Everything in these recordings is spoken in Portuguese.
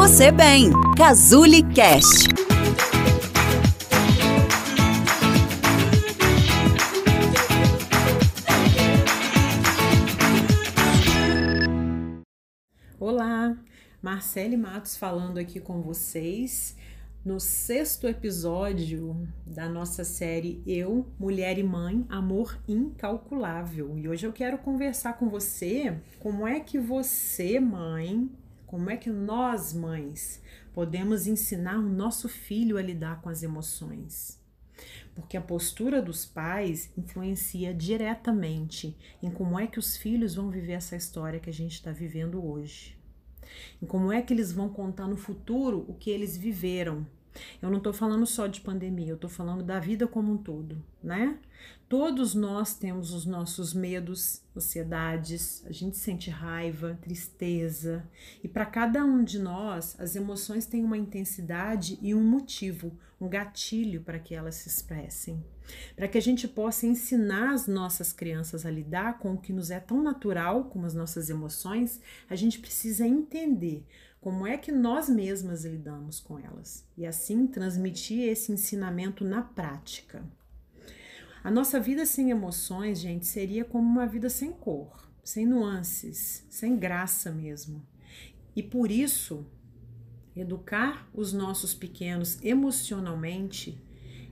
você bem. Cazuli Cast. Olá, Marcele Matos falando aqui com vocês no sexto episódio da nossa série Eu, Mulher e Mãe, Amor Incalculável. E hoje eu quero conversar com você como é que você, mãe, como é que nós, mães, podemos ensinar o nosso filho a lidar com as emoções. Porque a postura dos pais influencia diretamente em como é que os filhos vão viver essa história que a gente está vivendo hoje. E como é que eles vão contar no futuro o que eles viveram. Eu não estou falando só de pandemia, eu estou falando da vida como um todo, né? Todos nós temos os nossos medos, ansiedades, a gente sente raiva, tristeza, e para cada um de nós, as emoções têm uma intensidade e um motivo, um gatilho para que elas se expressem. Para que a gente possa ensinar as nossas crianças a lidar com o que nos é tão natural como as nossas emoções, a gente precisa entender como é que nós mesmas lidamos com elas e assim transmitir esse ensinamento na prática. A nossa vida sem emoções, gente, seria como uma vida sem cor, sem nuances, sem graça mesmo. E por isso, educar os nossos pequenos emocionalmente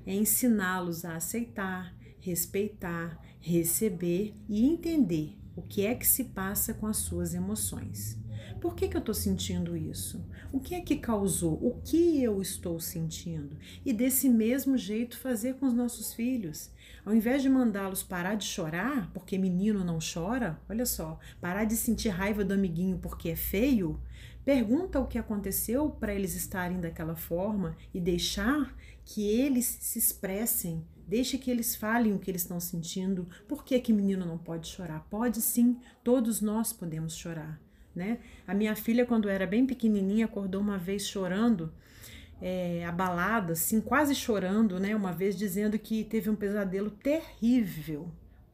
é ensiná-los a aceitar, respeitar, receber e entender o que é que se passa com as suas emoções. Por que, que eu estou sentindo isso? O que é que causou? O que eu estou sentindo? E desse mesmo jeito fazer com os nossos filhos. Ao invés de mandá-los parar de chorar, porque menino não chora, olha só, parar de sentir raiva do amiguinho porque é feio, pergunta o que aconteceu para eles estarem daquela forma e deixar que eles se expressem Deixe que eles falem o que eles estão sentindo. Por que que menino não pode chorar? Pode sim, todos nós podemos chorar né? A minha filha, quando era bem pequenininha, acordou uma vez chorando, é, abalada, assim, quase chorando, né? Uma vez dizendo que teve um pesadelo terrível,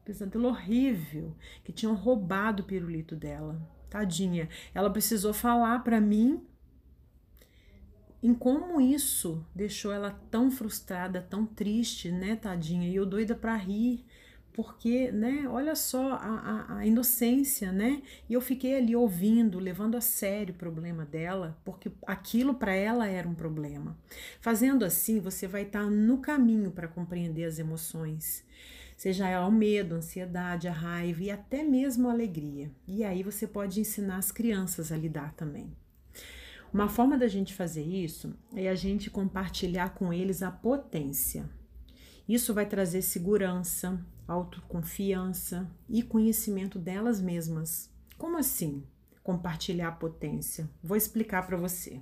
um pesadelo horrível, que tinham roubado o pirulito dela. Tadinha. Ela precisou falar para mim em como isso deixou ela tão frustrada, tão triste, né, tadinha? E eu doida para rir porque, né, olha só a, a, a, inocência, né? E eu fiquei ali ouvindo, levando a sério o problema dela, porque aquilo para ela era um problema. Fazendo assim, você vai estar tá no caminho para compreender as emoções, seja ela o medo, a ansiedade, a raiva e até mesmo a alegria. E aí você pode ensinar as crianças a lidar também. Uma forma da gente fazer isso é a gente compartilhar com eles a potência. Isso vai trazer segurança, autoconfiança e conhecimento delas mesmas. Como assim? Compartilhar potência. Vou explicar para você.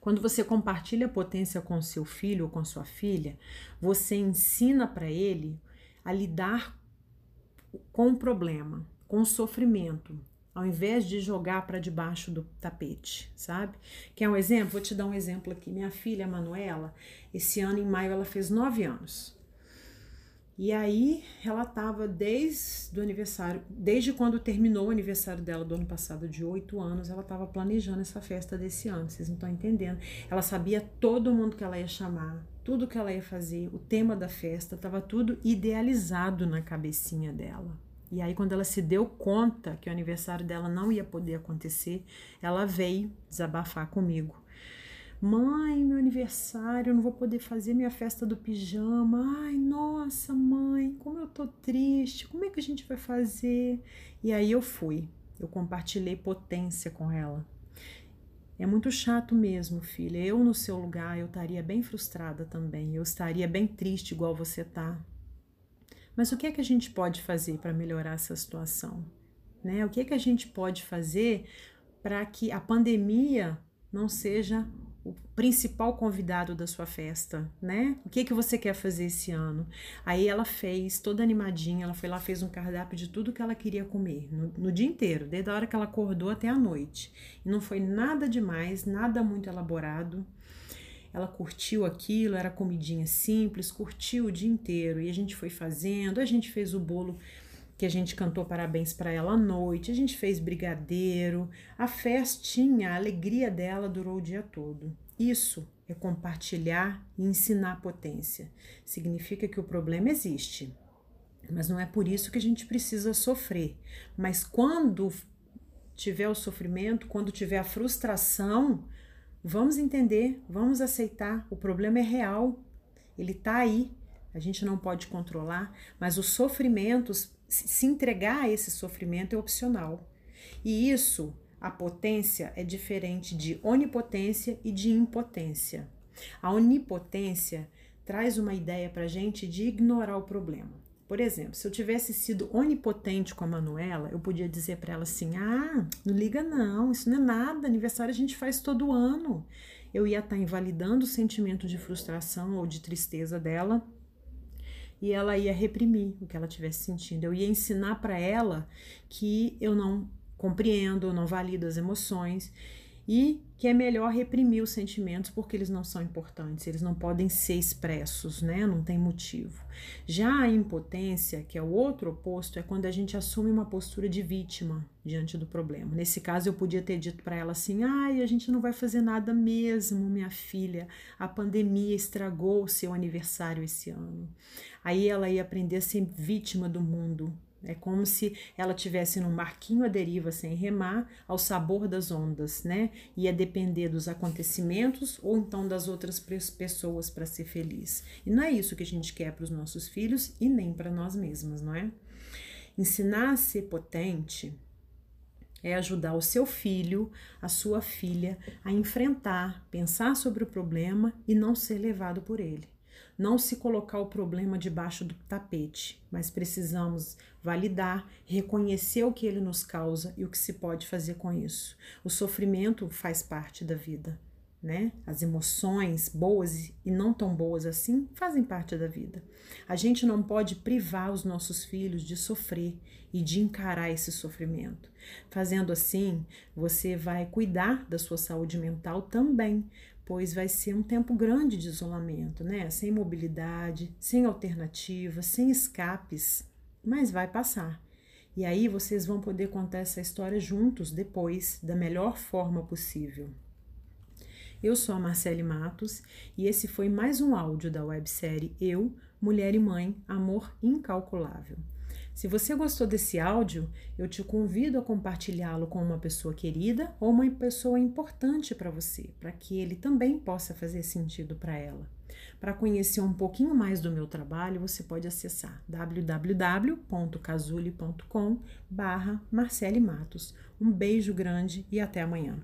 Quando você compartilha a potência com seu filho ou com sua filha, você ensina para ele a lidar com o problema, com o sofrimento, ao invés de jogar para debaixo do tapete, sabe? Quer um exemplo? Vou te dar um exemplo aqui. Minha filha Manuela, esse ano em maio ela fez nove anos. E aí ela estava desde o aniversário, desde quando terminou o aniversário dela do ano passado, de oito anos, ela estava planejando essa festa desse ano, vocês não estão entendendo. Ela sabia todo mundo que ela ia chamar, tudo que ela ia fazer, o tema da festa, estava tudo idealizado na cabecinha dela. E aí, quando ela se deu conta que o aniversário dela não ia poder acontecer, ela veio desabafar comigo. Mãe, meu aniversário, eu não vou poder fazer minha festa do pijama. Ai, nossa, mãe, como eu tô triste. Como é que a gente vai fazer? E aí eu fui. Eu compartilhei potência com ela. É muito chato mesmo, filha. Eu no seu lugar, eu estaria bem frustrada também. Eu estaria bem triste igual você tá. Mas o que é que a gente pode fazer para melhorar essa situação? Né? O que é que a gente pode fazer para que a pandemia não seja o principal convidado da sua festa, né? O que que você quer fazer esse ano? Aí ela fez, toda animadinha, ela foi lá, fez um cardápio de tudo que ela queria comer no, no dia inteiro, desde a hora que ela acordou até a noite. E não foi nada demais, nada muito elaborado. Ela curtiu aquilo, era comidinha simples, curtiu o dia inteiro. E a gente foi fazendo, a gente fez o bolo que a gente cantou parabéns para ela à noite, a gente fez brigadeiro, a festinha, a alegria dela durou o dia todo. Isso é compartilhar e ensinar potência. Significa que o problema existe, mas não é por isso que a gente precisa sofrer. Mas quando tiver o sofrimento, quando tiver a frustração, vamos entender, vamos aceitar. O problema é real, ele está aí. A gente não pode controlar, mas os sofrimentos, se entregar a esse sofrimento é opcional. E isso, a potência é diferente de onipotência e de impotência. A onipotência traz uma ideia para a gente de ignorar o problema. Por exemplo, se eu tivesse sido onipotente com a Manuela, eu podia dizer para ela assim: ah, não liga não, isso não é nada, aniversário a gente faz todo ano. Eu ia estar tá invalidando o sentimento de frustração ou de tristeza dela e ela ia reprimir o que ela tivesse sentindo. Eu ia ensinar para ela que eu não compreendo, eu não valido as emoções e que é melhor reprimir os sentimentos porque eles não são importantes, eles não podem ser expressos, né? Não tem motivo. Já a impotência, que é o outro oposto, é quando a gente assume uma postura de vítima diante do problema. Nesse caso, eu podia ter dito para ela assim: ai, a gente não vai fazer nada mesmo, minha filha. A pandemia estragou o seu aniversário esse ano. Aí ela ia aprender a ser vítima do mundo, é como se ela tivesse num barquinho à deriva sem remar, ao sabor das ondas, né? Ia depender dos acontecimentos ou então das outras pessoas para ser feliz. E não é isso que a gente quer para os nossos filhos e nem para nós mesmas, não é? Ensinar a ser potente é ajudar o seu filho, a sua filha a enfrentar, pensar sobre o problema e não ser levado por ele não se colocar o problema debaixo do tapete, mas precisamos validar, reconhecer o que ele nos causa e o que se pode fazer com isso. O sofrimento faz parte da vida, né? As emoções boas e não tão boas assim fazem parte da vida. A gente não pode privar os nossos filhos de sofrer e de encarar esse sofrimento. Fazendo assim, você vai cuidar da sua saúde mental também, pois vai ser um tempo grande de isolamento, né? Sem mobilidade, sem alternativas, sem escapes, mas vai passar. E aí vocês vão poder contar essa história juntos depois, da melhor forma possível. Eu sou a Marcele Matos e esse foi mais um áudio da websérie Eu, Mulher e Mãe, Amor Incalculável. Se você gostou desse áudio, eu te convido a compartilhá-lo com uma pessoa querida ou uma pessoa importante para você, para que ele também possa fazer sentido para ela. Para conhecer um pouquinho mais do meu trabalho, você pode acessar www.casule.com barra Marcele Matos. Um beijo grande e até amanhã.